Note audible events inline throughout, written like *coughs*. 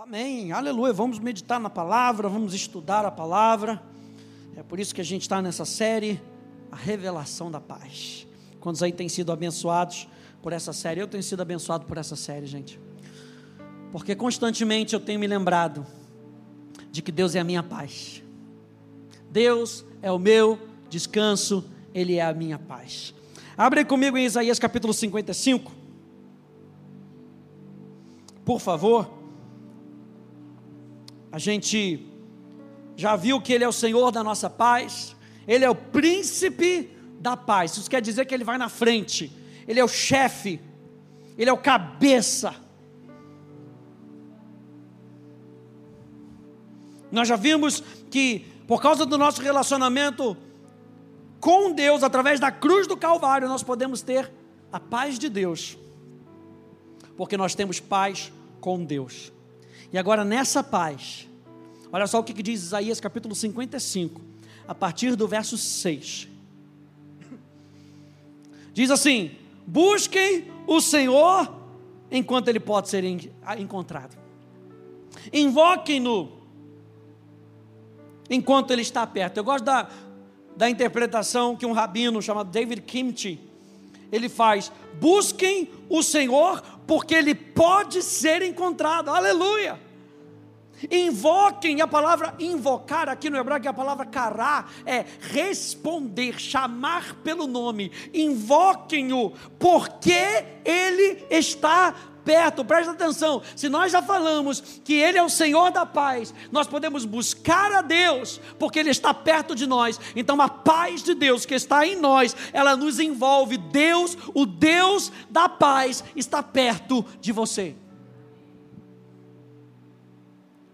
Amém, aleluia. Vamos meditar na palavra, vamos estudar a palavra. É por isso que a gente está nessa série, a revelação da paz. Quantos aí têm sido abençoados por essa série? Eu tenho sido abençoado por essa série, gente. Porque constantemente eu tenho me lembrado de que Deus é a minha paz. Deus é o meu descanso, Ele é a minha paz. Abre comigo em Isaías capítulo 55. Por favor. A gente já viu que Ele é o Senhor da nossa paz, Ele é o príncipe da paz. Isso quer dizer que Ele vai na frente, Ele é o chefe, Ele é o cabeça. Nós já vimos que, por causa do nosso relacionamento com Deus, através da cruz do Calvário, nós podemos ter a paz de Deus, porque nós temos paz com Deus. E agora nessa paz, olha só o que diz Isaías capítulo 55, a partir do verso 6. Diz assim: Busquem o Senhor enquanto ele pode ser encontrado, invoquem-no enquanto ele está perto. Eu gosto da, da interpretação que um rabino chamado David Kimchi ele faz: busquem o Senhor, porque Ele pode ser encontrado, aleluia. Invoquem a palavra invocar aqui no hebraico, é a palavra cará, é responder, chamar pelo nome. Invoquem-o, porque Ele está perto, presta atenção. Se nós já falamos que Ele é o Senhor da paz, nós podemos buscar a Deus, porque Ele está perto de nós. Então a paz de Deus que está em nós, ela nos envolve. Deus, o Deus da paz, está perto de você.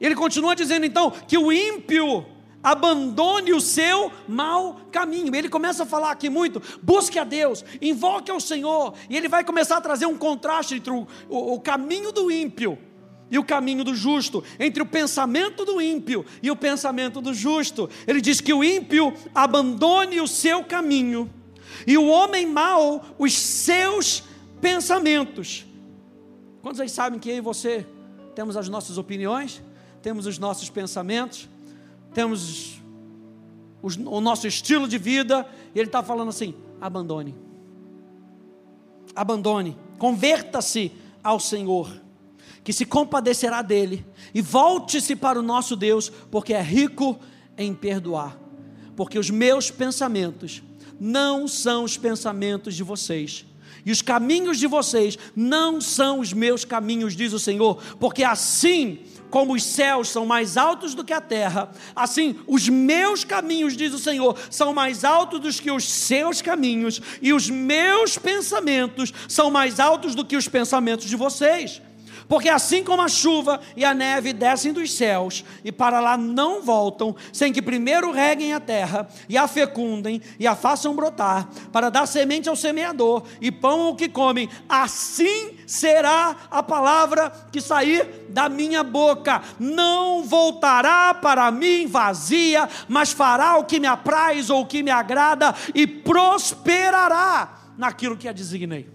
Ele continua dizendo então que o ímpio abandone o seu mau caminho. Ele começa a falar aqui muito: busque a Deus, invoque ao Senhor, e ele vai começar a trazer um contraste entre o, o, o caminho do ímpio e o caminho do justo, entre o pensamento do ímpio e o pensamento do justo. Ele diz que o ímpio abandone o seu caminho e o homem mau os seus pensamentos. Quantos aí sabem que eu e você temos as nossas opiniões, temos os nossos pensamentos? temos o nosso estilo de vida, e ele está falando assim: abandone, abandone, converta-se ao Senhor, que se compadecerá dele, e volte-se para o nosso Deus, porque é rico em perdoar, porque os meus pensamentos não são os pensamentos de vocês. E os caminhos de vocês não são os meus caminhos, diz o Senhor, porque assim como os céus são mais altos do que a terra, assim os meus caminhos, diz o Senhor, são mais altos do que os seus caminhos, e os meus pensamentos são mais altos do que os pensamentos de vocês. Porque assim como a chuva e a neve descem dos céus e para lá não voltam, sem que primeiro reguem a terra e a fecundem e a façam brotar, para dar semente ao semeador e pão ao que comem, assim será a palavra que sair da minha boca. Não voltará para mim vazia, mas fará o que me apraz ou o que me agrada e prosperará naquilo que a designei.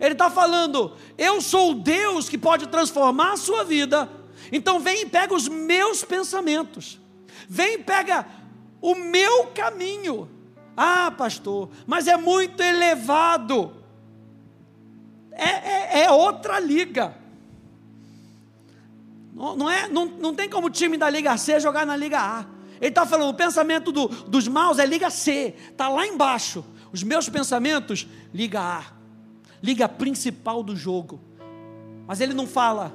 Ele está falando: eu sou o Deus que pode transformar a sua vida. Então vem e pega os meus pensamentos. Vem e pega o meu caminho. Ah, pastor, mas é muito elevado. É, é, é outra liga. Não, não, é, não, não tem como o time da Liga C jogar na Liga A. Ele está falando, o pensamento do, dos maus é Liga C, está lá embaixo. Os meus pensamentos, Liga A liga principal do jogo. Mas ele não fala,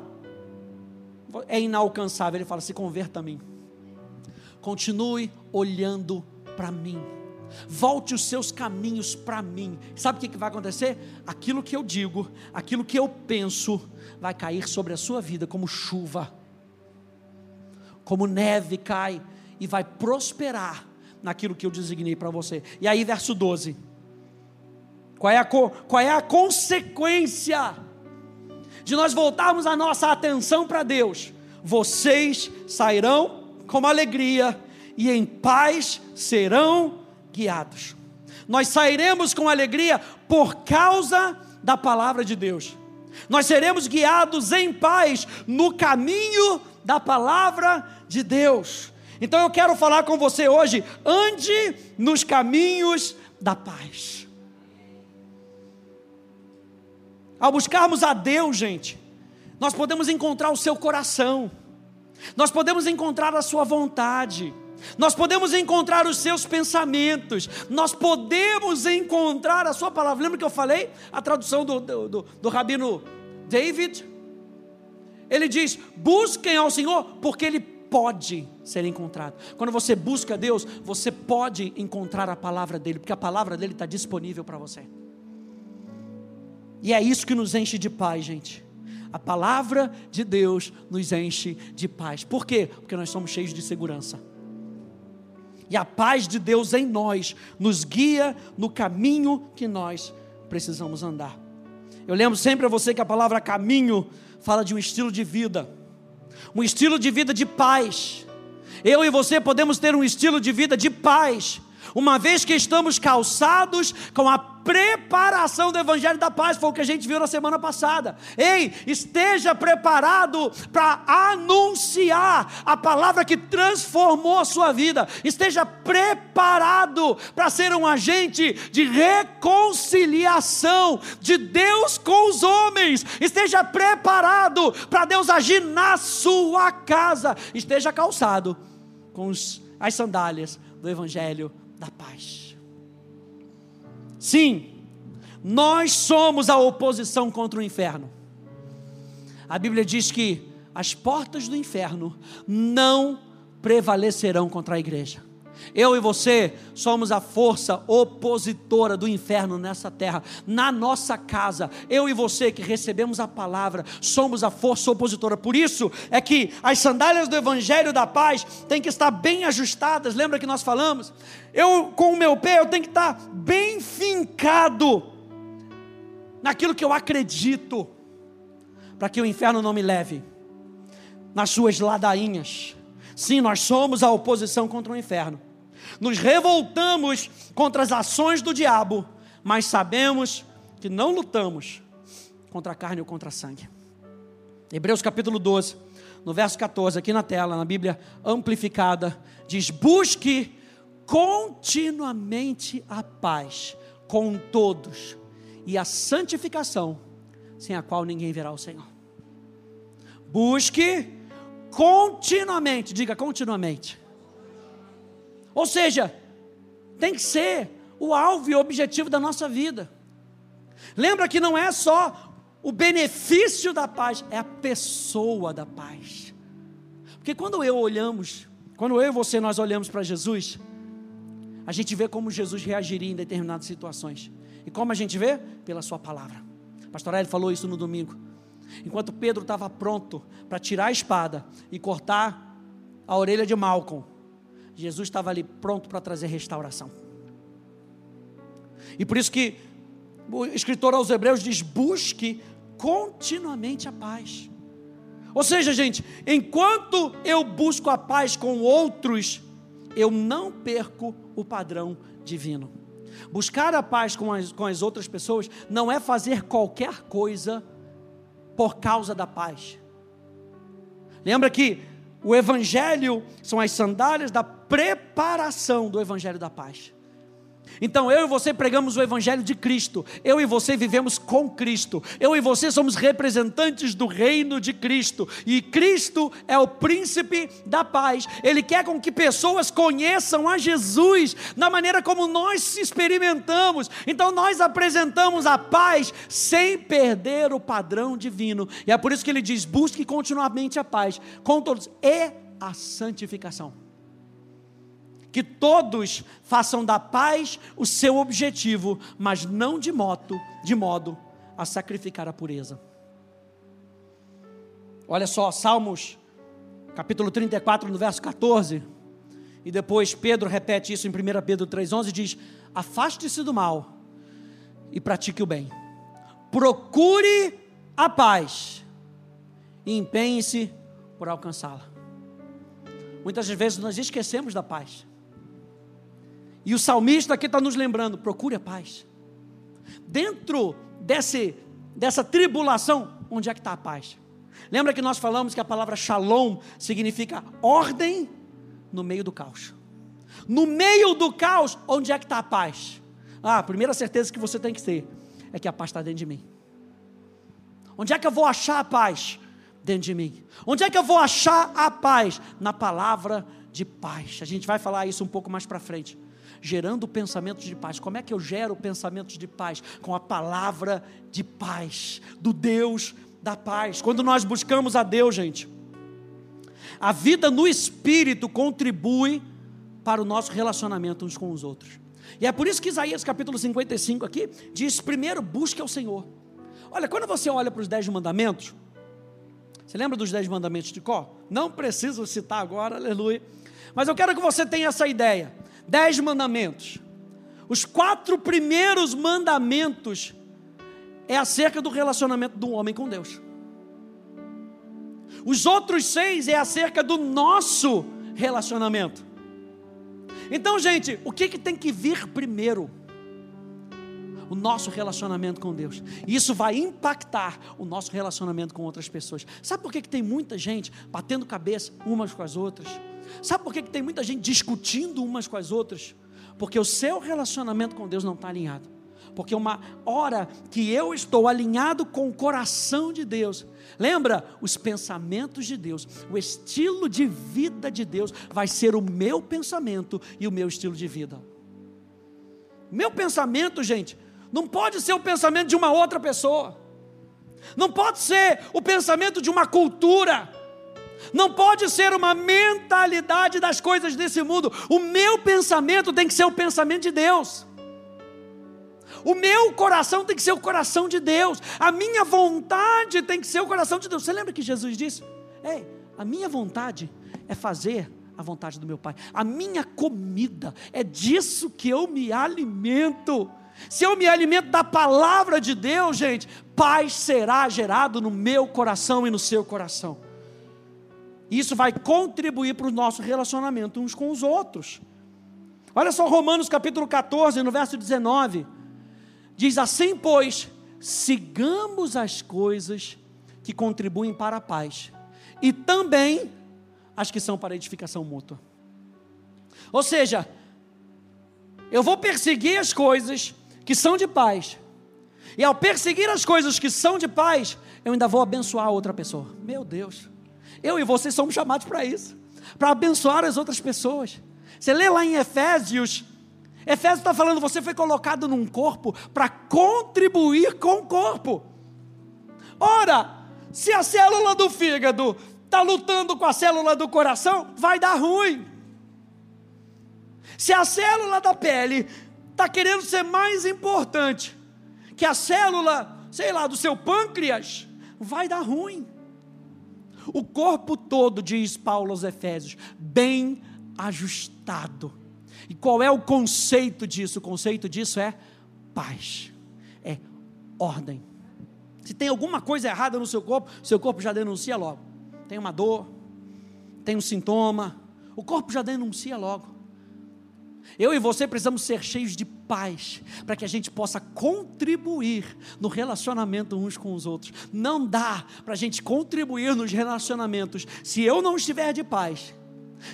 é inalcançável, ele fala: se converta a mim. Continue olhando para mim. Volte os seus caminhos para mim. Sabe o que vai acontecer? Aquilo que eu digo, aquilo que eu penso, vai cair sobre a sua vida como chuva, como neve cai, e vai prosperar naquilo que eu designei para você. E aí, verso 12. Qual é a, qual é a consequência de nós voltarmos a nossa atenção para Deus? Vocês sairão com alegria e em paz serão guiados. Nós sairemos com alegria por causa da palavra de Deus. Nós seremos guiados em paz no caminho da palavra de Deus. Então eu quero falar com você hoje, ande nos caminhos da paz. Ao buscarmos a Deus, gente, nós podemos encontrar o seu coração, nós podemos encontrar a sua vontade, nós podemos encontrar os seus pensamentos, nós podemos encontrar a sua palavra. Lembra que eu falei? A tradução do, do, do, do rabino David? Ele diz: busquem ao Senhor, porque Ele pode ser encontrado. Quando você busca Deus, você pode encontrar a palavra dEle, porque a palavra dEle está disponível para você. E é isso que nos enche de paz, gente. A palavra de Deus nos enche de paz. Por quê? Porque nós somos cheios de segurança. E a paz de Deus em nós nos guia no caminho que nós precisamos andar. Eu lembro sempre a você que a palavra caminho fala de um estilo de vida, um estilo de vida de paz. Eu e você podemos ter um estilo de vida de paz, uma vez que estamos calçados com a preparação do Evangelho da Paz, foi o que a gente viu na semana passada. Ei, esteja preparado para anunciar a palavra que transformou a sua vida. Esteja preparado para ser um agente de reconciliação de Deus com os homens. Esteja preparado para Deus agir na sua casa. Esteja calçado com os, as sandálias do Evangelho da Paz. Sim, nós somos a oposição contra o inferno. A Bíblia diz que as portas do inferno não prevalecerão contra a igreja. Eu e você somos a força opositora do inferno nessa terra, na nossa casa. Eu e você que recebemos a palavra, somos a força opositora. Por isso é que as sandálias do evangelho da paz têm que estar bem ajustadas. Lembra que nós falamos? Eu com o meu pé eu tenho que estar bem fincado naquilo que eu acredito, para que o inferno não me leve nas suas ladainhas. Sim, nós somos a oposição contra o inferno nos revoltamos contra as ações do diabo, mas sabemos que não lutamos contra a carne ou contra a sangue. Hebreus capítulo 12, no verso 14, aqui na tela, na Bíblia amplificada, diz: Busque continuamente a paz com todos e a santificação, sem a qual ninguém verá o Senhor. Busque continuamente, diga continuamente, ou seja, tem que ser o alvo e o objetivo da nossa vida. Lembra que não é só o benefício da paz, é a pessoa da paz. Porque quando eu olhamos, quando eu e você nós olhamos para Jesus, a gente vê como Jesus reagiria em determinadas situações. E como a gente vê? Pela sua palavra. Pastor Eli falou isso no domingo. Enquanto Pedro estava pronto para tirar a espada e cortar a orelha de Malcolm, Jesus estava ali pronto para trazer restauração. E por isso que o escritor aos Hebreus diz: busque continuamente a paz. Ou seja, gente, enquanto eu busco a paz com outros, eu não perco o padrão divino. Buscar a paz com as, com as outras pessoas não é fazer qualquer coisa por causa da paz. Lembra que o Evangelho são as sandálias da preparação do Evangelho da paz. Então eu e você pregamos o Evangelho de Cristo, eu e você vivemos com Cristo, eu e você somos representantes do reino de Cristo, e Cristo é o príncipe da paz, Ele quer com que pessoas conheçam a Jesus, na maneira como nós experimentamos, então nós apresentamos a paz sem perder o padrão divino, e é por isso que Ele diz: busque continuamente a paz com todos, e a santificação que todos façam da paz o seu objetivo, mas não de modo, de modo a sacrificar a pureza. Olha só, Salmos, capítulo 34, no verso 14, e depois Pedro repete isso em 1 Pedro 3,11, diz: Afaste-se do mal e pratique o bem, procure a paz e empenhe-se por alcançá-la. Muitas vezes nós esquecemos da paz. E o salmista aqui está nos lembrando: procure a paz. Dentro desse, dessa tribulação, onde é que está a paz? Lembra que nós falamos que a palavra shalom significa ordem no meio do caos. No meio do caos, onde é que está a paz? Ah, a primeira certeza que você tem que ter é que a paz está dentro de mim. Onde é que eu vou achar a paz? Dentro de mim. Onde é que eu vou achar a paz? Na palavra de paz. A gente vai falar isso um pouco mais para frente. Gerando pensamentos de paz. Como é que eu gero pensamentos de paz? Com a palavra de paz, do Deus da paz. Quando nós buscamos a Deus, gente, a vida no espírito contribui para o nosso relacionamento uns com os outros. E é por isso que Isaías capítulo 55 aqui diz: primeiro busque ao Senhor. Olha, quando você olha para os dez mandamentos, você lembra dos dez mandamentos de Có? Não preciso citar agora, aleluia. Mas eu quero que você tenha essa ideia: dez mandamentos. Os quatro primeiros mandamentos é acerca do relacionamento do homem com Deus. Os outros seis é acerca do nosso relacionamento. Então, gente, o que, que tem que vir primeiro? O nosso relacionamento com Deus. Isso vai impactar o nosso relacionamento com outras pessoas. Sabe por que, que tem muita gente batendo cabeça umas com as outras? Sabe por que, tem muita gente discutindo umas com as outras? Porque o seu relacionamento com Deus não está alinhado. Porque uma hora que eu estou alinhado com o coração de Deus, lembra? Os pensamentos de Deus, o estilo de vida de Deus vai ser o meu pensamento e o meu estilo de vida. Meu pensamento, gente, não pode ser o pensamento de uma outra pessoa, não pode ser o pensamento de uma cultura, não pode ser uma mentalidade das coisas desse mundo. O meu pensamento tem que ser o pensamento de Deus. O meu coração tem que ser o coração de Deus. A minha vontade tem que ser o coração de Deus. Você lembra que Jesus disse? Ei, a minha vontade é fazer a vontade do meu Pai. A minha comida é disso que eu me alimento. Se eu me alimento da palavra de Deus, gente, paz será gerado no meu coração e no seu coração. Isso vai contribuir para o nosso relacionamento uns com os outros. Olha só Romanos capítulo 14, no verso 19. Diz assim, pois, sigamos as coisas que contribuem para a paz e também as que são para edificação mútua. Ou seja, eu vou perseguir as coisas que são de paz. E ao perseguir as coisas que são de paz, eu ainda vou abençoar outra pessoa. Meu Deus. Eu e você somos chamados para isso, para abençoar as outras pessoas. Você lê lá em Efésios Efésios está falando, você foi colocado num corpo para contribuir com o corpo. Ora, se a célula do fígado está lutando com a célula do coração, vai dar ruim. Se a célula da pele está querendo ser mais importante que a célula, sei lá, do seu pâncreas, vai dar ruim. O corpo todo, diz Paulo aos Efésios, bem ajustado e qual é o conceito disso? O conceito disso é paz, é ordem. Se tem alguma coisa errada no seu corpo, seu corpo já denuncia logo. Tem uma dor, tem um sintoma, o corpo já denuncia logo. Eu e você precisamos ser cheios de paz, para que a gente possa contribuir no relacionamento uns com os outros. Não dá para a gente contribuir nos relacionamentos se eu não estiver de paz,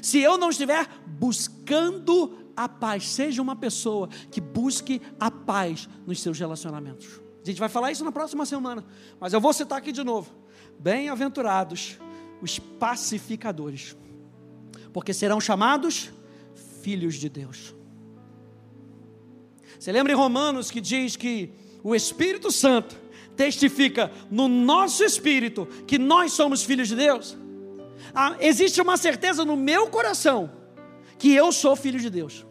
se eu não estiver buscando a paz. Seja uma pessoa que busque a paz nos seus relacionamentos. A gente vai falar isso na próxima semana, mas eu vou citar aqui de novo. Bem-aventurados os pacificadores, porque serão chamados filhos de Deus. Você lembra em Romanos que diz que o Espírito Santo testifica no nosso espírito que nós somos filhos de Deus? Ah, existe uma certeza no meu coração que eu sou filho de Deus.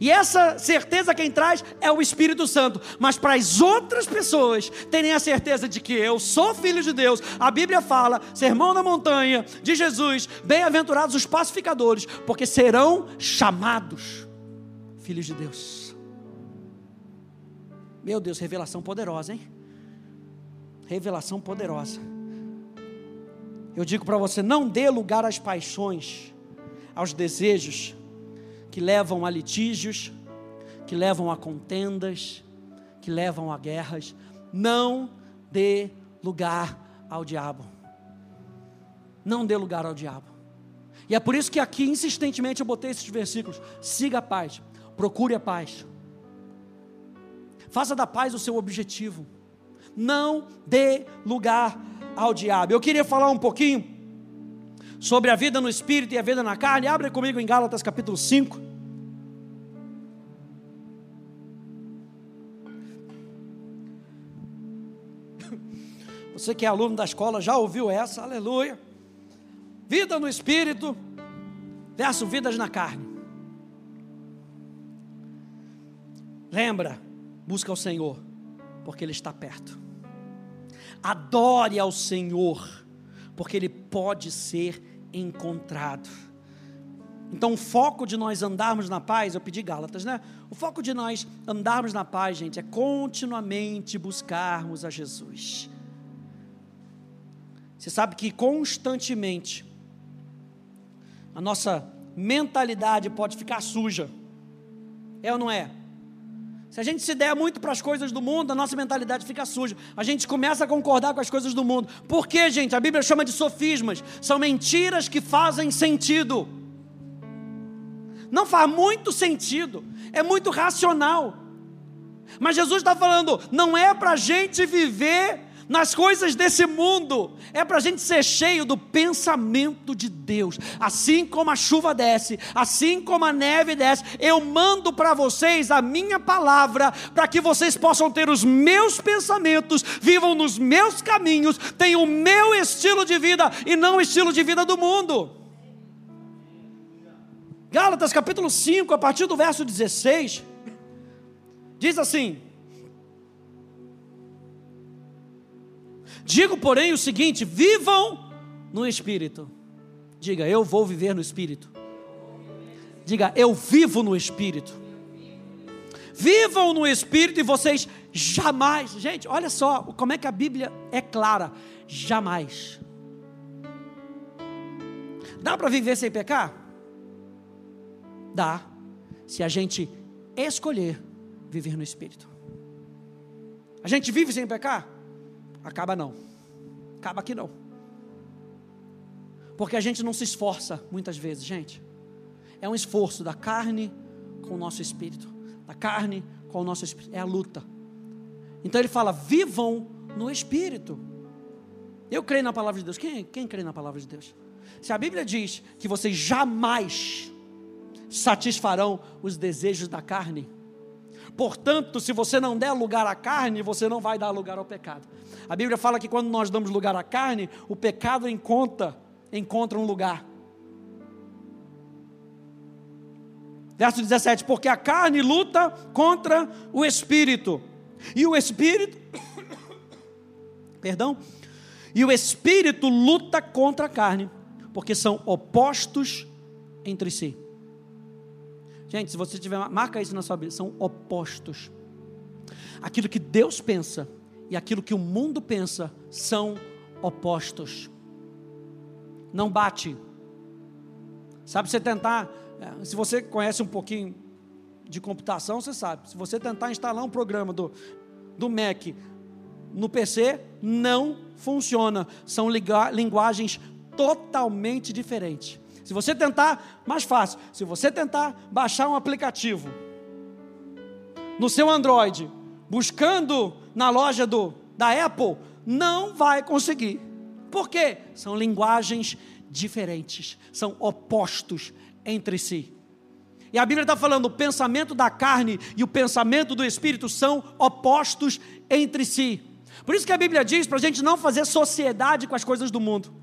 E essa certeza quem traz é o Espírito Santo. Mas para as outras pessoas terem a certeza de que eu sou filho de Deus, a Bíblia fala, sermão na montanha de Jesus, bem-aventurados os pacificadores, porque serão chamados filhos de Deus. Meu Deus, revelação poderosa, hein? Revelação poderosa. Eu digo para você: não dê lugar às paixões aos desejos que levam a litígios, que levam a contendas, que levam a guerras. Não dê lugar ao diabo. Não dê lugar ao diabo. E é por isso que aqui, insistentemente, eu botei esses versículos. Siga a paz, procure a paz. Faça da paz o seu objetivo. Não dê lugar ao diabo. Eu queria falar um pouquinho sobre a vida no espírito e a vida na carne. Abre comigo em Gálatas capítulo 5. *laughs* Você que é aluno da escola já ouviu essa, aleluia. Vida no espírito versus vidas na carne. Lembra, busca o Senhor, porque Ele está perto. Adore ao Senhor, porque Ele pode ser encontrado. Então, o foco de nós andarmos na paz, eu pedi Gálatas, né? O foco de nós andarmos na paz, gente, é continuamente buscarmos a Jesus. Você sabe que constantemente a nossa mentalidade pode ficar suja. É ou não é? Se a gente se der muito para as coisas do mundo, a nossa mentalidade fica suja. A gente começa a concordar com as coisas do mundo. Por quê, gente? A Bíblia chama de sofismas. São mentiras que fazem sentido. Não faz muito sentido. É muito racional. Mas Jesus está falando, não é para a gente viver nas coisas desse mundo, é para a gente ser cheio do pensamento de Deus. Assim como a chuva desce, assim como a neve desce, eu mando para vocês a minha palavra, para que vocês possam ter os meus pensamentos, vivam nos meus caminhos, tenham o meu estilo de vida e não o estilo de vida do mundo. Gálatas capítulo 5, a partir do verso 16, diz assim: Digo, porém, o seguinte: vivam no Espírito. Diga, eu vou viver no Espírito. Diga, eu vivo no Espírito. Vivam no Espírito e vocês jamais. Gente, olha só como é que a Bíblia é clara: jamais. Dá para viver sem pecar? Dá, se a gente escolher viver no Espírito. A gente vive sem pecar? Acaba não. Acaba aqui não. Porque a gente não se esforça muitas vezes, gente. É um esforço da carne com o nosso espírito. Da carne com o nosso espírito. É a luta. Então ele fala: vivam no espírito. Eu creio na palavra de Deus. Quem, quem crê na palavra de Deus? Se a Bíblia diz que vocês jamais satisfarão os desejos da carne, Portanto, se você não der lugar à carne, você não vai dar lugar ao pecado. A Bíblia fala que quando nós damos lugar à carne, o pecado encontra, encontra um lugar. Verso 17: Porque a carne luta contra o espírito, e o espírito, *coughs* perdão, e o espírito luta contra a carne, porque são opostos entre si. Gente, se você tiver, marca isso na sua Bíblia, são opostos. Aquilo que Deus pensa e aquilo que o mundo pensa são opostos. Não bate. Sabe, você tentar, é, se você conhece um pouquinho de computação, você sabe. Se você tentar instalar um programa do, do Mac no PC, não funciona. São linguagens totalmente diferentes. Se você tentar, mais fácil, se você tentar baixar um aplicativo no seu Android, buscando na loja do, da Apple, não vai conseguir. Por quê? São linguagens diferentes, são opostos entre si. E a Bíblia está falando: o pensamento da carne e o pensamento do espírito são opostos entre si. Por isso que a Bíblia diz para a gente não fazer sociedade com as coisas do mundo.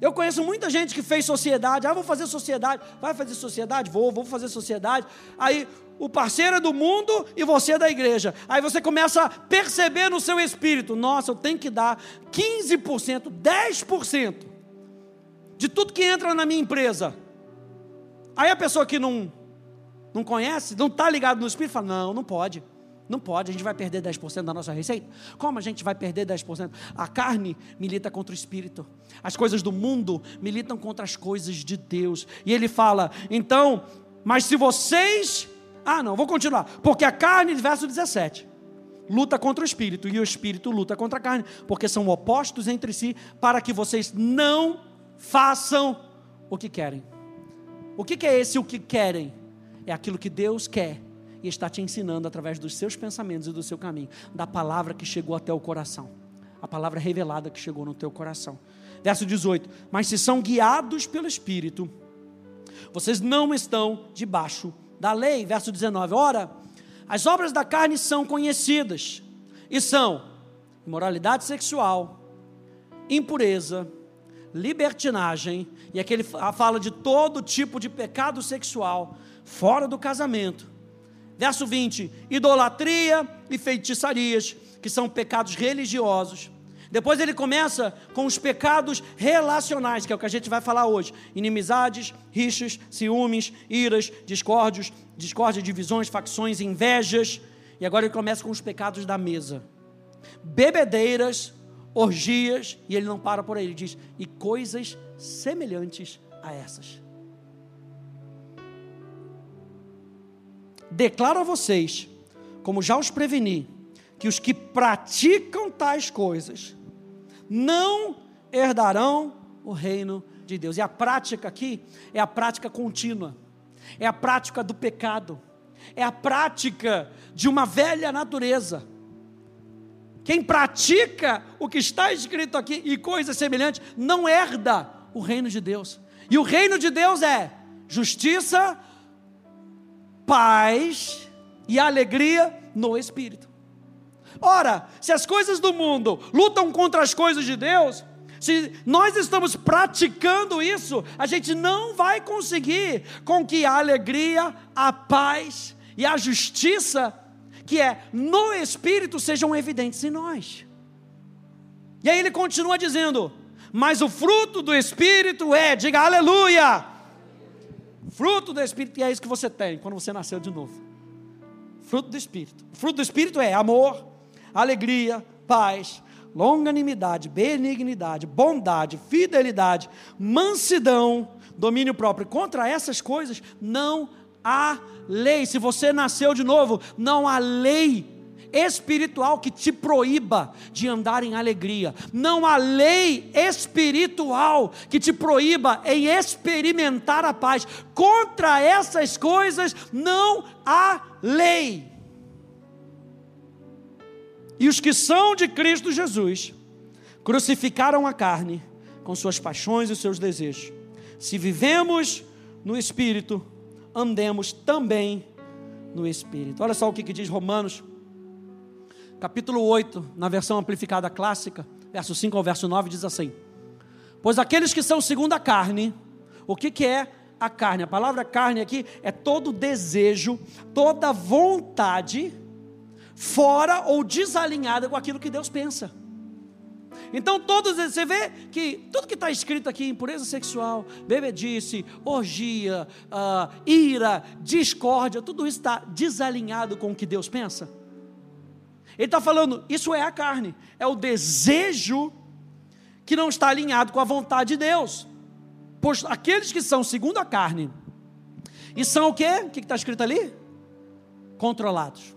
Eu conheço muita gente que fez sociedade. Ah, vou fazer sociedade. Vai fazer sociedade? Vou, vou fazer sociedade. Aí o parceiro é do mundo e você é da igreja. Aí você começa a perceber no seu espírito: nossa, eu tenho que dar 15%, 10% de tudo que entra na minha empresa. Aí a pessoa que não, não conhece, não está ligado no espírito, fala: não, não pode. Não pode, a gente vai perder 10% da nossa receita. Como a gente vai perder 10%? A carne milita contra o espírito. As coisas do mundo militam contra as coisas de Deus. E ele fala: então, mas se vocês. Ah, não, vou continuar. Porque a carne, verso 17. luta contra o espírito e o espírito luta contra a carne, porque são opostos entre si, para que vocês não façam o que querem. O que é esse o que querem? É aquilo que Deus quer e está te ensinando através dos seus pensamentos e do seu caminho, da palavra que chegou até o coração, a palavra revelada que chegou no teu coração. Verso 18: Mas se são guiados pelo Espírito, vocês não estão debaixo da lei. Verso 19: Ora, as obras da carne são conhecidas e são imoralidade sexual, impureza, libertinagem, e aqui ele fala de todo tipo de pecado sexual fora do casamento. Verso 20: idolatria e feitiçarias, que são pecados religiosos depois ele começa com os pecados relacionais, que é o que a gente vai falar hoje: inimizades, rixas, ciúmes, iras, discórdios, discórdia, divisões, facções, invejas. E agora ele começa com os pecados da mesa: bebedeiras, orgias, e ele não para por aí, ele diz: e coisas semelhantes a essas. Declaro a vocês, como já os preveni, que os que praticam tais coisas não herdarão o reino de Deus. E a prática aqui é a prática contínua, é a prática do pecado, é a prática de uma velha natureza. Quem pratica o que está escrito aqui e coisas semelhantes não herda o reino de Deus. E o reino de Deus é justiça, paz e alegria no espírito. Ora, se as coisas do mundo lutam contra as coisas de Deus, se nós estamos praticando isso, a gente não vai conseguir com que a alegria, a paz e a justiça, que é no Espírito, sejam evidentes em nós. E aí ele continua dizendo: Mas o fruto do Espírito é, diga aleluia! Fruto do Espírito, e é isso que você tem quando você nasceu de novo. Fruto do Espírito. O fruto do Espírito é amor, alegria, paz, longanimidade, benignidade, bondade, fidelidade, mansidão, domínio próprio. Contra essas coisas não há lei. Se você nasceu de novo, não há lei espiritual que te proíba de andar em alegria. Não há lei espiritual que te proíba em experimentar a paz. Contra essas coisas não há lei. E os que são de Cristo Jesus crucificaram a carne com suas paixões e seus desejos. Se vivemos no Espírito, andemos também no Espírito. Olha só o que, que diz Romanos, capítulo 8, na versão amplificada clássica, verso 5 ao verso 9, diz assim: Pois aqueles que são segundo a carne, o que, que é a carne? A palavra carne aqui é todo desejo, toda vontade fora ou desalinhada com aquilo que Deus pensa. Então, todos você vê que tudo que está escrito aqui, impureza sexual, bebedice, orgia, uh, ira, discórdia, tudo isso está desalinhado com o que Deus pensa. Ele está falando, isso é a carne, é o desejo que não está alinhado com a vontade de Deus. Pois aqueles que são segundo a carne, e são o quê? O que está escrito ali? Controlados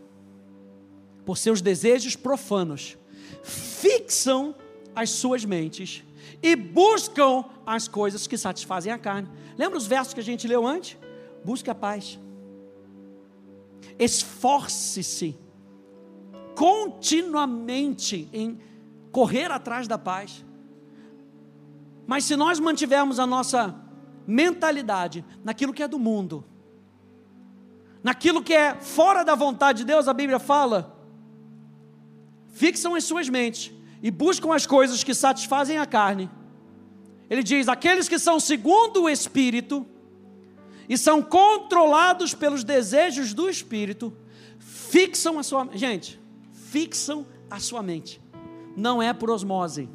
por seus desejos profanos, fixam as suas mentes e buscam as coisas que satisfazem a carne. Lembra os versos que a gente leu antes? Busque a paz. Esforce-se continuamente em correr atrás da paz. Mas se nós mantivermos a nossa mentalidade naquilo que é do mundo, naquilo que é fora da vontade de Deus, a Bíblia fala fixam as suas mentes e buscam as coisas que satisfazem a carne. Ele diz: aqueles que são segundo o Espírito e são controlados pelos desejos do Espírito, fixam a sua gente, fixam a sua mente. Não é por osmose,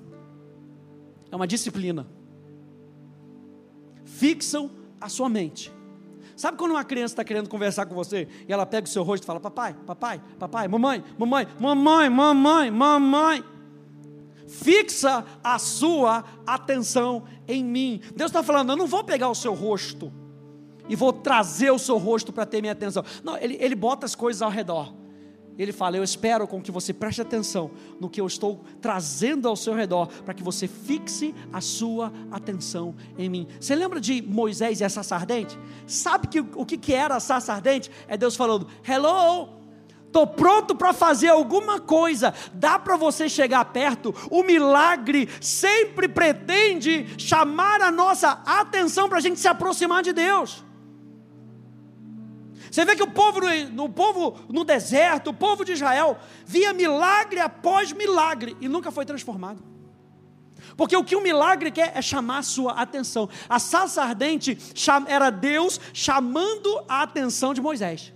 é uma disciplina. Fixam a sua mente. Sabe quando uma criança está querendo conversar com você e ela pega o seu rosto e fala: Papai, papai, papai, mamãe, mamãe, mamãe, mamãe, mamãe. Fixa a sua atenção em mim. Deus está falando: Eu não vou pegar o seu rosto e vou trazer o seu rosto para ter minha atenção. Não, ele, ele bota as coisas ao redor. Ele fala: Eu espero com que você preste atenção no que eu estou trazendo ao seu redor, para que você fixe a sua atenção em mim. Você lembra de Moisés e a sarça ardente? Sabe que, o que, que era a sarça ardente? É Deus falando: Hello, estou pronto para fazer alguma coisa. Dá para você chegar perto? O milagre sempre pretende chamar a nossa atenção para a gente se aproximar de Deus. Você vê que o povo, no, o povo no deserto, o povo de Israel, via milagre após milagre e nunca foi transformado. Porque o que o milagre quer é chamar a sua atenção. A salsa ardente era Deus chamando a atenção de Moisés.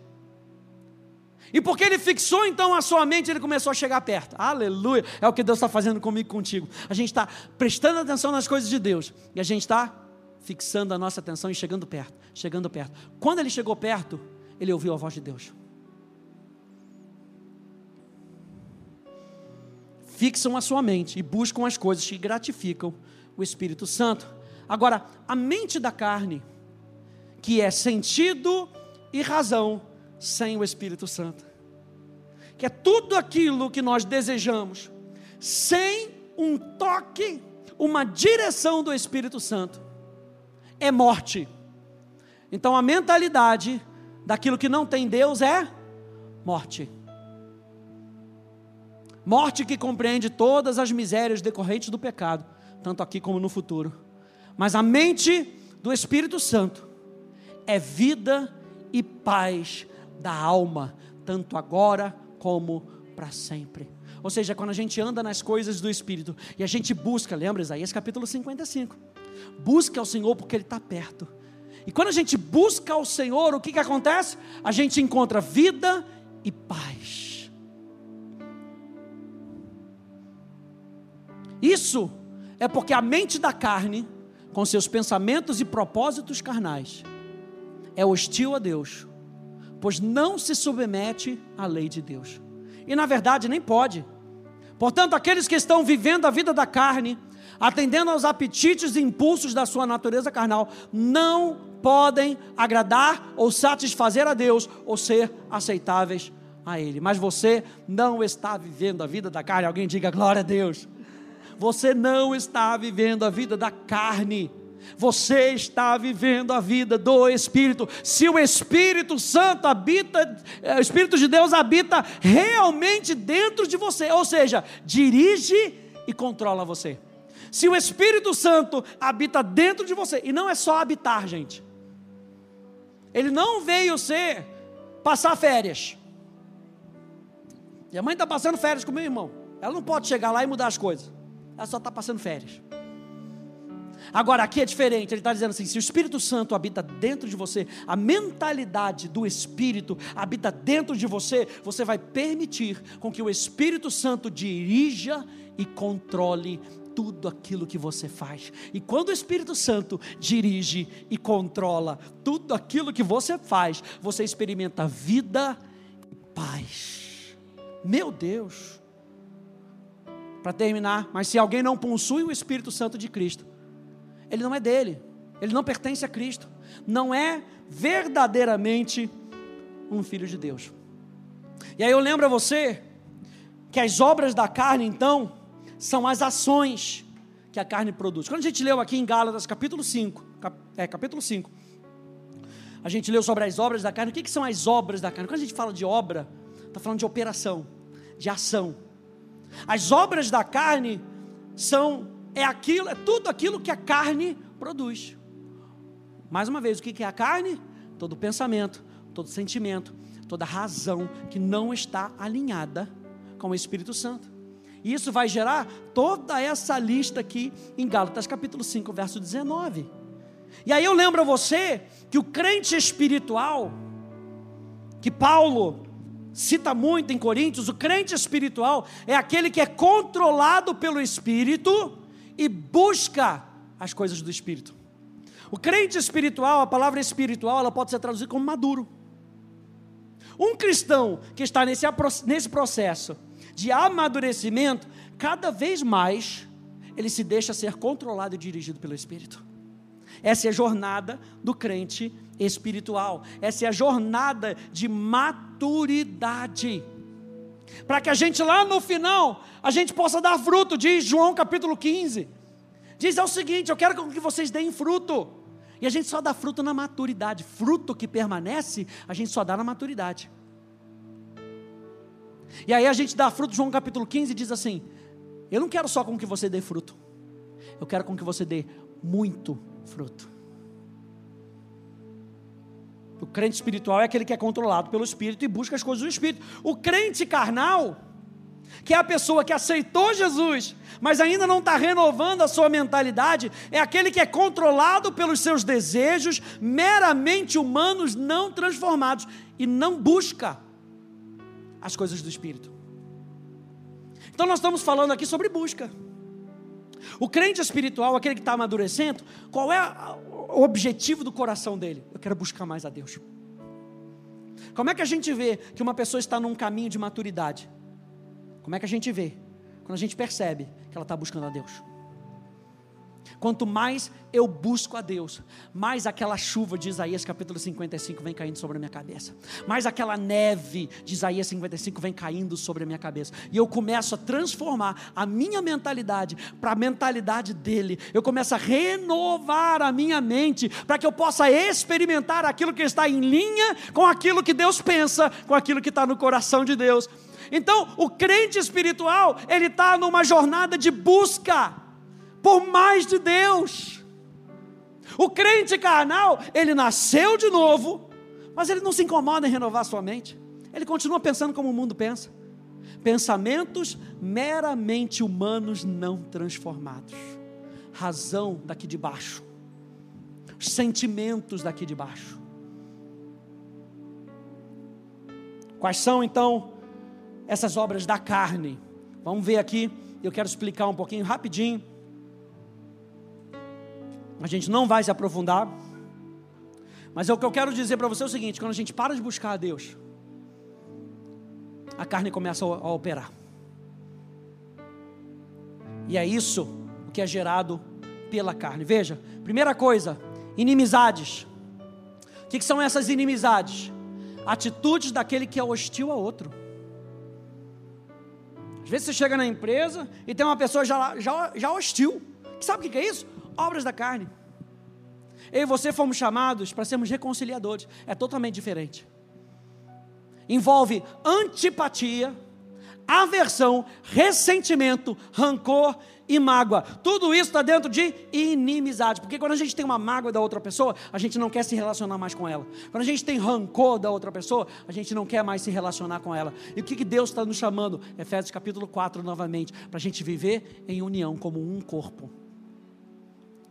E porque ele fixou então a sua mente, ele começou a chegar perto. Aleluia! É o que Deus está fazendo comigo contigo. A gente está prestando atenção nas coisas de Deus. E a gente está fixando a nossa atenção e chegando perto. Chegando perto. Quando ele chegou perto, ele ouviu a voz de Deus. Fixam a sua mente e buscam as coisas que gratificam o Espírito Santo. Agora, a mente da carne, que é sentido e razão sem o Espírito Santo, que é tudo aquilo que nós desejamos, sem um toque, uma direção do Espírito Santo, é morte. Então a mentalidade daquilo que não tem Deus é morte. Morte que compreende todas as misérias decorrentes do pecado, tanto aqui como no futuro. Mas a mente do Espírito Santo é vida e paz da alma, tanto agora como para sempre. Ou seja, quando a gente anda nas coisas do Espírito e a gente busca, lembra Isaías capítulo 55? Busca ao Senhor porque Ele está perto e quando a gente busca o Senhor, o que, que acontece? A gente encontra vida e paz. Isso é porque a mente da carne, com seus pensamentos e propósitos carnais, é hostil a Deus, pois não se submete à lei de Deus. E na verdade nem pode. Portanto, aqueles que estão vivendo a vida da carne, atendendo aos apetites e impulsos da sua natureza carnal, não podem agradar ou satisfazer a Deus ou ser aceitáveis a Ele. Mas você não está vivendo a vida da carne. Alguém diga glória a Deus. Você não está vivendo a vida da carne. Você está vivendo a vida do Espírito. Se o Espírito Santo habita, eh, o Espírito de Deus habita realmente dentro de você, ou seja, dirige e controla você. Se o Espírito Santo habita dentro de você, e não é só habitar, gente. Ele não veio ser passar férias. Minha mãe está passando férias com meu irmão. Ela não pode chegar lá e mudar as coisas. Ela só está passando férias. Agora, aqui é diferente, ele está dizendo assim: se o Espírito Santo habita dentro de você, a mentalidade do Espírito habita dentro de você, você vai permitir com que o Espírito Santo dirija e controle tudo aquilo que você faz. E quando o Espírito Santo dirige e controla tudo aquilo que você faz, você experimenta vida e paz. Meu Deus. Para terminar, mas se alguém não possui o Espírito Santo de Cristo, ele não é dele, ele não pertence a Cristo, não é verdadeiramente um filho de Deus. E aí eu lembro a você que as obras da carne, então, são as ações que a carne produz. Quando a gente leu aqui em Gálatas, capítulo 5, cap, é, capítulo 5, a gente leu sobre as obras da carne. O que, que são as obras da carne? Quando a gente fala de obra, está falando de operação, de ação. As obras da carne são é aquilo, é tudo aquilo que a carne produz. Mais uma vez, o que é a carne? Todo pensamento, todo sentimento, toda razão que não está alinhada com o Espírito Santo. E isso vai gerar toda essa lista aqui em Gálatas capítulo 5, verso 19. E aí eu lembro a você que o crente espiritual, que Paulo cita muito em Coríntios, o crente espiritual é aquele que é controlado pelo Espírito e busca as coisas do Espírito. O crente espiritual, a palavra espiritual, ela pode ser traduzida como maduro. Um cristão que está nesse, nesse processo de amadurecimento, cada vez mais ele se deixa ser controlado e dirigido pelo Espírito. Essa é a jornada do crente espiritual. Essa é a jornada de maturidade. Para que a gente lá no final, a gente possa dar fruto, diz João capítulo 15. Diz é o seguinte: eu quero que vocês deem fruto. E a gente só dá fruto na maturidade. Fruto que permanece, a gente só dá na maturidade. E aí a gente dá fruto, João capítulo 15 diz assim: Eu não quero só com que você dê fruto, eu quero com que você dê muito fruto. O crente espiritual é aquele que é controlado pelo Espírito e busca as coisas do Espírito. O crente carnal, que é a pessoa que aceitou Jesus, mas ainda não está renovando a sua mentalidade, é aquele que é controlado pelos seus desejos meramente humanos, não transformados, e não busca as coisas do Espírito. Então nós estamos falando aqui sobre busca. O crente espiritual, aquele que está amadurecendo, qual é o objetivo do coração dele? Eu quero buscar mais a Deus. Como é que a gente vê que uma pessoa está num caminho de maturidade? Como é que a gente vê? Quando a gente percebe que ela está buscando a Deus. Quanto mais eu busco a Deus, mais aquela chuva de Isaías capítulo 55 vem caindo sobre a minha cabeça, mais aquela neve de Isaías 55 vem caindo sobre a minha cabeça, e eu começo a transformar a minha mentalidade para a mentalidade dele, eu começo a renovar a minha mente, para que eu possa experimentar aquilo que está em linha com aquilo que Deus pensa, com aquilo que está no coração de Deus. Então, o crente espiritual, ele está numa jornada de busca por mais de Deus. O crente carnal, ele nasceu de novo, mas ele não se incomoda em renovar sua mente. Ele continua pensando como o mundo pensa. Pensamentos meramente humanos não transformados. Razão daqui de baixo. Sentimentos daqui de baixo. Quais são então essas obras da carne? Vamos ver aqui, eu quero explicar um pouquinho rapidinho a gente não vai se aprofundar. Mas é o que eu quero dizer para você é o seguinte: quando a gente para de buscar a Deus, a carne começa a operar. E é isso o que é gerado pela carne. Veja, primeira coisa, inimizades. O que, são essas inimizades? Atitudes daquele que é hostil a outro. Às vezes você chega na empresa e tem uma pessoa já, já, já hostil. Sabe o que é isso? Obras da carne. Eu e você fomos chamados para sermos reconciliadores. É totalmente diferente. Envolve antipatia, aversão, ressentimento, rancor e mágoa. Tudo isso está dentro de inimizade. Porque quando a gente tem uma mágoa da outra pessoa, a gente não quer se relacionar mais com ela. Quando a gente tem rancor da outra pessoa, a gente não quer mais se relacionar com ela. E o que, que Deus está nos chamando? Efésios capítulo 4 novamente. Para a gente viver em união como um corpo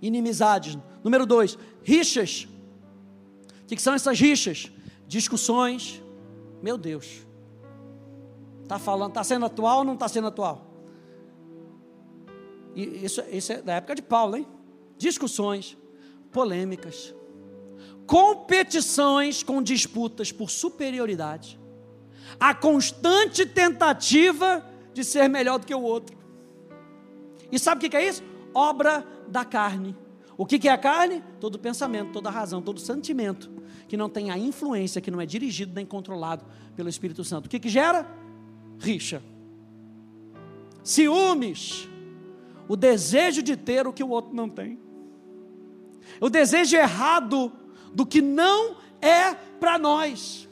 inimizades. Número dois, rixas. O que, são essas rixas? Discussões. Meu Deus. Está falando, está sendo atual ou não está sendo atual? E isso, isso é da época de Paulo, hein? Discussões, polêmicas, competições com disputas por superioridade, a constante tentativa de ser melhor do que o outro. E sabe o que é isso? Obra da carne. O que, é a carne? Todo pensamento, toda razão, todo sentimento que não tem a influência, que não é dirigido nem controlado pelo Espírito Santo. O que, que gera? Rixa. Ciúmes. O desejo de ter o que o outro não tem. O desejo errado do que não é para nós.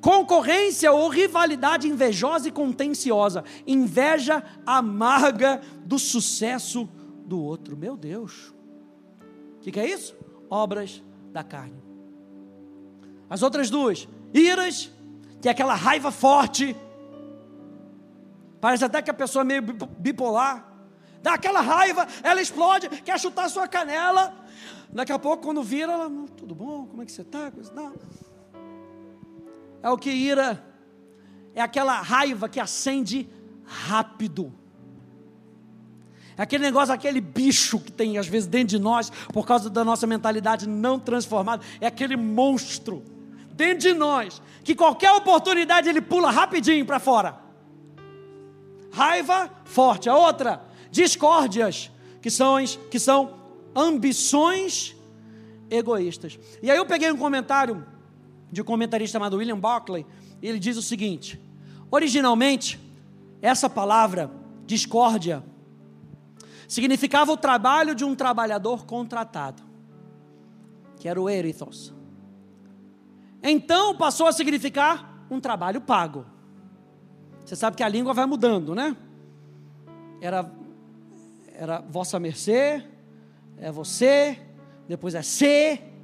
Concorrência ou rivalidade invejosa e contenciosa. Inveja amarga do sucesso do outro. Meu Deus. O que, que é isso? Obras da carne. As outras duas, iras, que é aquela raiva forte. Parece até que a pessoa é meio bipolar. Dá aquela raiva, ela explode, quer chutar sua canela. Daqui a pouco, quando vira, ela, tudo bom? Como é que você está? É o que ira, é aquela raiva que acende rápido. É aquele negócio, aquele bicho que tem às vezes dentro de nós, por causa da nossa mentalidade não transformada, é aquele monstro dentro de nós, que qualquer oportunidade ele pula rapidinho para fora. Raiva forte. A outra, discórdias, que são, que são ambições egoístas. E aí eu peguei um comentário de um comentarista chamado William e ele diz o seguinte: Originalmente, essa palavra, discórdia, significava o trabalho de um trabalhador contratado, que era o erithos. Então passou a significar um trabalho pago. Você sabe que a língua vai mudando, né? Era, era vossa mercê, é você, depois é ser,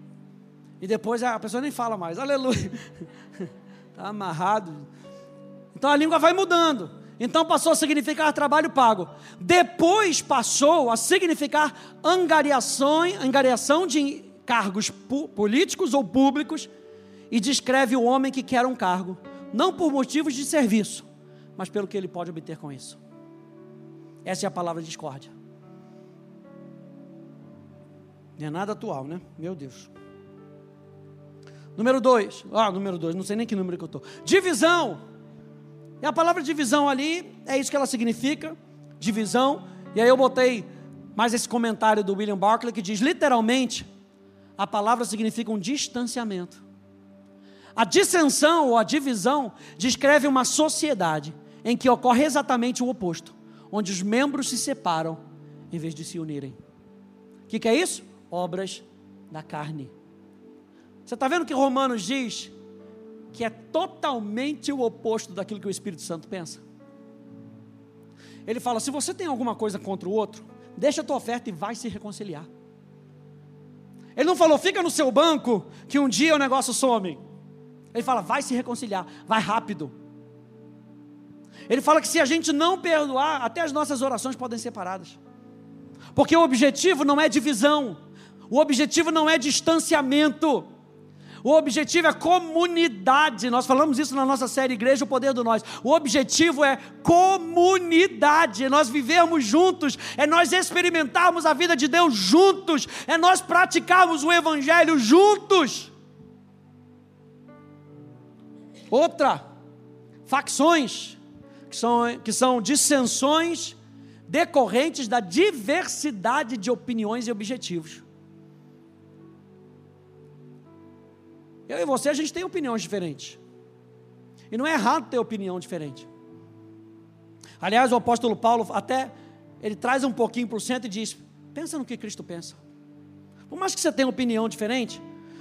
e depois a pessoa nem fala mais, aleluia, está *laughs* amarrado. Então a língua vai mudando. Então passou a significar trabalho pago. Depois passou a significar angariação, angariação de cargos políticos ou públicos e descreve o homem que quer um cargo, não por motivos de serviço, mas pelo que ele pode obter com isso. Essa é a palavra discórdia. Não é nada atual, né? Meu Deus. Número dois. Ah, número dois, não sei nem que número que eu estou. Divisão. E a palavra divisão ali, é isso que ela significa. Divisão. E aí eu botei mais esse comentário do William Barclay que diz literalmente, a palavra significa um distanciamento. A dissensão ou a divisão descreve uma sociedade em que ocorre exatamente o oposto, onde os membros se separam em vez de se unirem. O que, que é isso? Obras da carne. Você está vendo que Romanos diz que é totalmente o oposto daquilo que o Espírito Santo pensa? Ele fala: se você tem alguma coisa contra o outro, deixa a tua oferta e vai se reconciliar. Ele não falou, fica no seu banco, que um dia o negócio some. Ele fala, vai se reconciliar, vai rápido. Ele fala que se a gente não perdoar, até as nossas orações podem ser paradas. Porque o objetivo não é divisão, o objetivo não é distanciamento. O objetivo é comunidade. Nós falamos isso na nossa série Igreja, o Poder do Nós. O objetivo é comunidade. É nós vivermos juntos, é nós experimentarmos a vida de Deus juntos, é nós praticarmos o Evangelho juntos. Outra, facções, que são, que são dissensões decorrentes da diversidade de opiniões e objetivos. Eu e você, a gente tem opiniões diferentes. E não é errado ter opinião diferente. Aliás, o apóstolo Paulo até ele traz um pouquinho para o centro e diz: pensa no que Cristo pensa. Por mais que você tenha opinião diferente,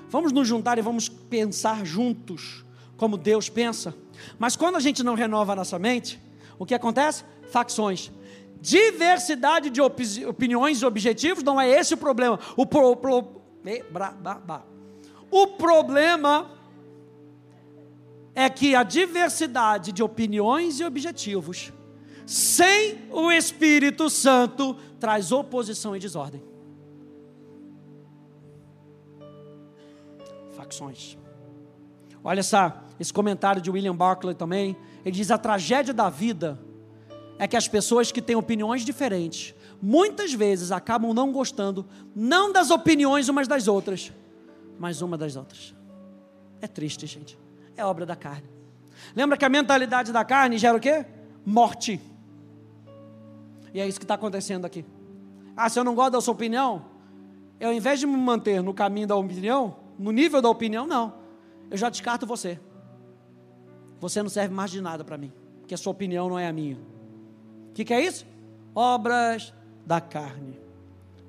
vamos nos juntar e vamos pensar juntos como Deus pensa. Mas quando a gente não renova a nossa mente, o que acontece? Facções. Diversidade de opiniões e objetivos não é esse o problema. O pro, pro, bra, bra, bra. O problema é que a diversidade de opiniões e objetivos, sem o Espírito Santo, traz oposição e desordem. Facções. Olha essa, esse comentário de William Barclay também. Ele diz: a tragédia da vida é que as pessoas que têm opiniões diferentes, muitas vezes acabam não gostando, não das opiniões umas das outras, mas uma das outras. É triste, gente. É obra da carne. Lembra que a mentalidade da carne gera o quê? Morte. E é isso que está acontecendo aqui. Ah, se eu não gosto da sua opinião, eu, ao invés de me manter no caminho da opinião, no nível da opinião, não. Eu já descarto você. Você não serve mais de nada para mim, porque a sua opinião não é a minha. O que, que é isso? Obras da carne.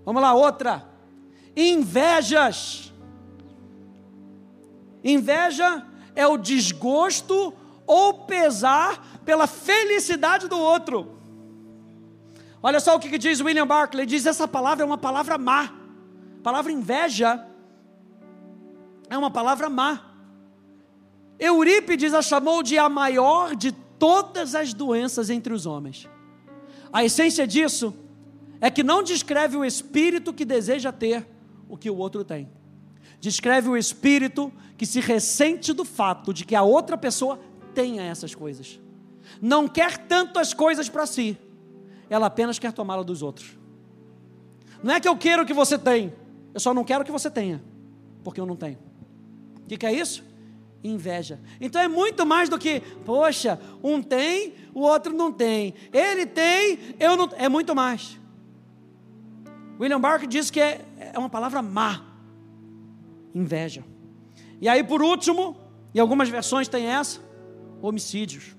Vamos lá, outra. Invejas. Inveja é o desgosto ou pesar pela felicidade do outro. Olha só o que, diz William Barclay: diz essa palavra é uma palavra má. A palavra inveja é uma palavra má. Eurípides a chamou de a maior de todas as doenças entre os homens. A essência disso é que não descreve o espírito que deseja ter o que o outro tem descreve o espírito que se ressente do fato de que a outra pessoa tenha essas coisas. Não quer tanto as coisas para si, ela apenas quer tomá-la dos outros. Não é que eu quero que você tem, eu só não quero que você tenha, porque eu não tenho. O que, que é isso? Inveja. Então é muito mais do que, poxa, um tem, o outro não tem. Ele tem, eu não. É muito mais. William Barker diz que é, é uma palavra má inveja. E aí, por último, em algumas versões tem essa, homicídios.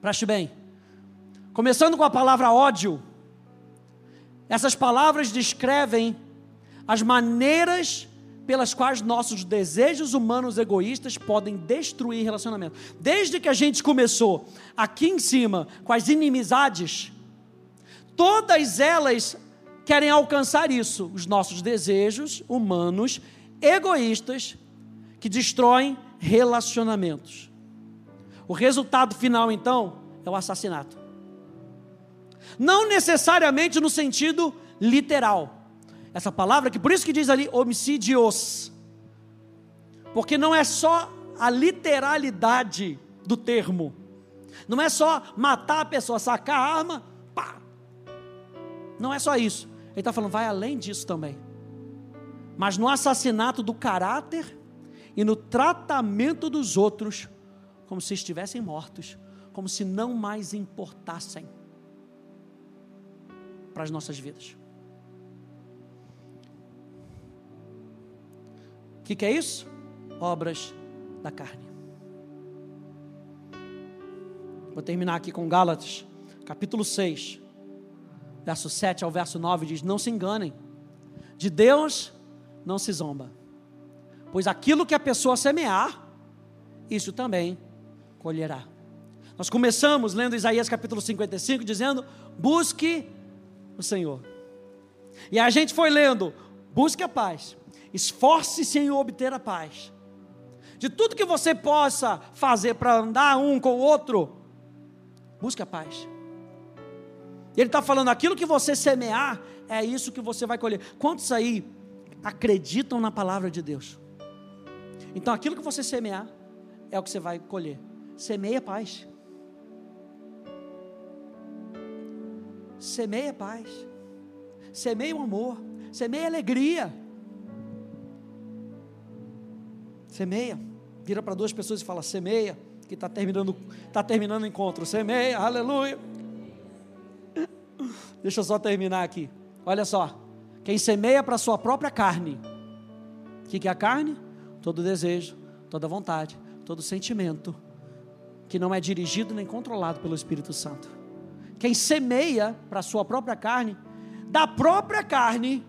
Preste bem. Começando com a palavra ódio. Essas palavras descrevem as maneiras pelas quais nossos desejos humanos egoístas podem destruir relacionamento. Desde que a gente começou aqui em cima com as inimizades, todas elas querem alcançar isso, os nossos desejos humanos egoístas que destroem relacionamentos. O resultado final então é o assassinato. Não necessariamente no sentido literal, essa palavra que por isso que diz ali homicídios. Porque não é só a literalidade do termo. Não é só matar a pessoa, sacar a arma, pá. Não é só isso. Ele está falando, vai além disso também. Mas no assassinato do caráter e no tratamento dos outros, como se estivessem mortos, como se não mais importassem para as nossas vidas. que, que é isso? Obras da carne. Vou terminar aqui com Gálatas, capítulo 6, verso 7 ao verso 9, diz: Não se enganem, de Deus não se zomba, pois aquilo que a pessoa semear, isso também colherá. Nós começamos lendo Isaías capítulo 55, dizendo: Busque o Senhor. E a gente foi lendo: Busque a paz, Esforce-se em obter a paz. De tudo que você possa fazer para andar um com o outro, busque a paz. Ele está falando: aquilo que você semear, é isso que você vai colher. Quantos aí acreditam na palavra de Deus? Então, aquilo que você semear, é o que você vai colher. Semeia paz. Semeia paz. Semeia o amor. Semeia alegria. Semeia. Vira para duas pessoas e fala: semeia, que está terminando, tá terminando o encontro. Semeia, aleluia. *laughs* Deixa eu só terminar aqui. Olha só. Quem semeia para a sua própria carne. O que, que é a carne? Todo desejo, toda vontade, todo sentimento que não é dirigido nem controlado pelo Espírito Santo. Quem semeia para a sua própria carne, da própria carne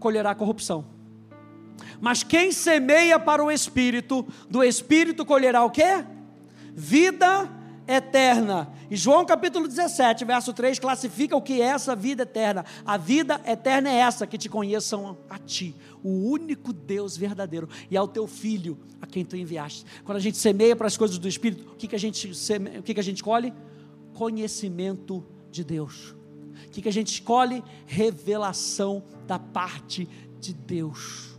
colherá corrupção. Mas quem semeia para o Espírito, do Espírito colherá o quê? Vida eterna. E João capítulo 17, verso 3, classifica o que é essa vida eterna. A vida eterna é essa, que te conheçam a ti, o único Deus verdadeiro, e ao teu Filho, a quem tu enviaste. Quando a gente semeia para as coisas do Espírito, o que, que, a, gente semeia, o que, que a gente colhe? Conhecimento de Deus. O que, que a gente escolhe? Revelação da parte de Deus.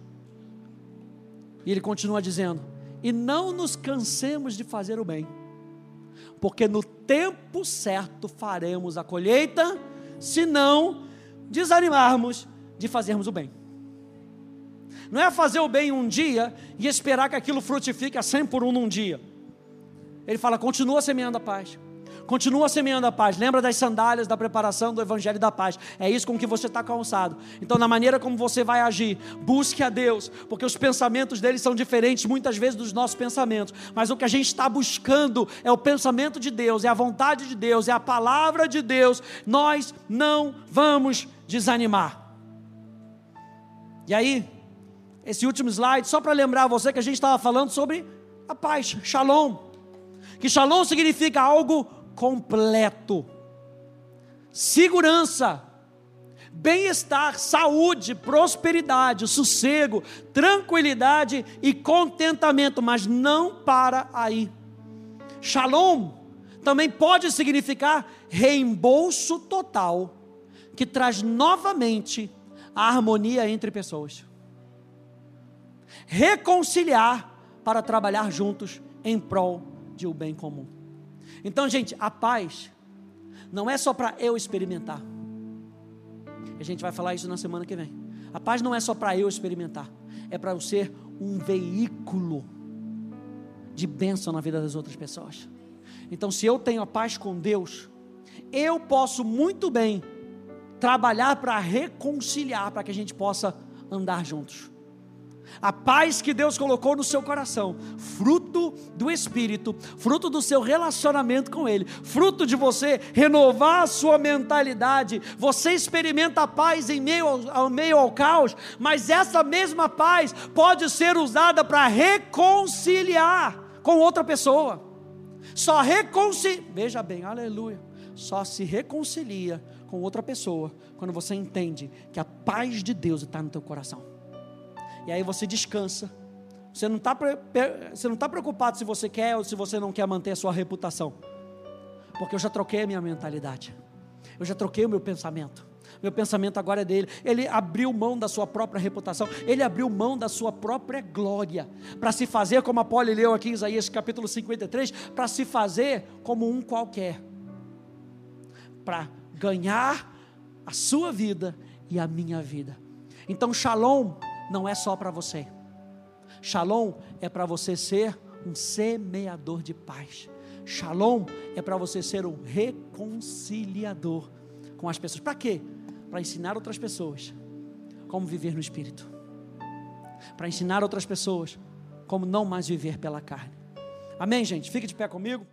E ele continua dizendo: E não nos cansemos de fazer o bem, porque no tempo certo faremos a colheita, se não desanimarmos de fazermos o bem. Não é fazer o bem um dia e esperar que aquilo frutifique a 100 por um num dia. Ele fala: continua semeando a paz. Continua semeando a paz. Lembra das sandálias da preparação do Evangelho da Paz. É isso com que você está calçado. Então, na maneira como você vai agir, busque a Deus, porque os pensamentos dele são diferentes muitas vezes dos nossos pensamentos. Mas o que a gente está buscando é o pensamento de Deus, é a vontade de Deus, é a palavra de Deus. Nós não vamos desanimar. E aí, esse último slide, só para lembrar você que a gente estava falando sobre a paz, shalom. Que shalom significa algo completo. Segurança, bem-estar, saúde, prosperidade, sossego, tranquilidade e contentamento, mas não para aí. Shalom também pode significar reembolso total, que traz novamente a harmonia entre pessoas. Reconciliar para trabalhar juntos em prol de um bem comum. Então, gente, a paz não é só para eu experimentar. A gente vai falar isso na semana que vem. A paz não é só para eu experimentar, é para eu ser um veículo de bênção na vida das outras pessoas. Então, se eu tenho a paz com Deus, eu posso muito bem trabalhar para reconciliar, para que a gente possa andar juntos. A paz que Deus colocou no seu coração, fruto do Espírito, fruto do seu relacionamento com Ele, fruto de você renovar a sua mentalidade. Você experimenta a paz em meio ao, ao meio ao caos, mas essa mesma paz pode ser usada para reconciliar com outra pessoa. Só reconcilia, veja bem, aleluia. Só se reconcilia com outra pessoa quando você entende que a paz de Deus está no teu coração. E aí você descansa. Você não está tá preocupado se você quer ou se você não quer manter a sua reputação. Porque eu já troquei a minha mentalidade. Eu já troquei o meu pensamento. Meu pensamento agora é dele. Ele abriu mão da sua própria reputação. Ele abriu mão da sua própria glória. Para se fazer, como a Poli leu aqui em Isaías capítulo 53, para se fazer como um qualquer. Para ganhar a sua vida e a minha vida. Então, Shalom não é só para você. Shalom é para você ser um semeador de paz. Shalom é para você ser um reconciliador com as pessoas. Para quê? Para ensinar outras pessoas como viver no espírito. Para ensinar outras pessoas como não mais viver pela carne. Amém, gente? Fique de pé comigo.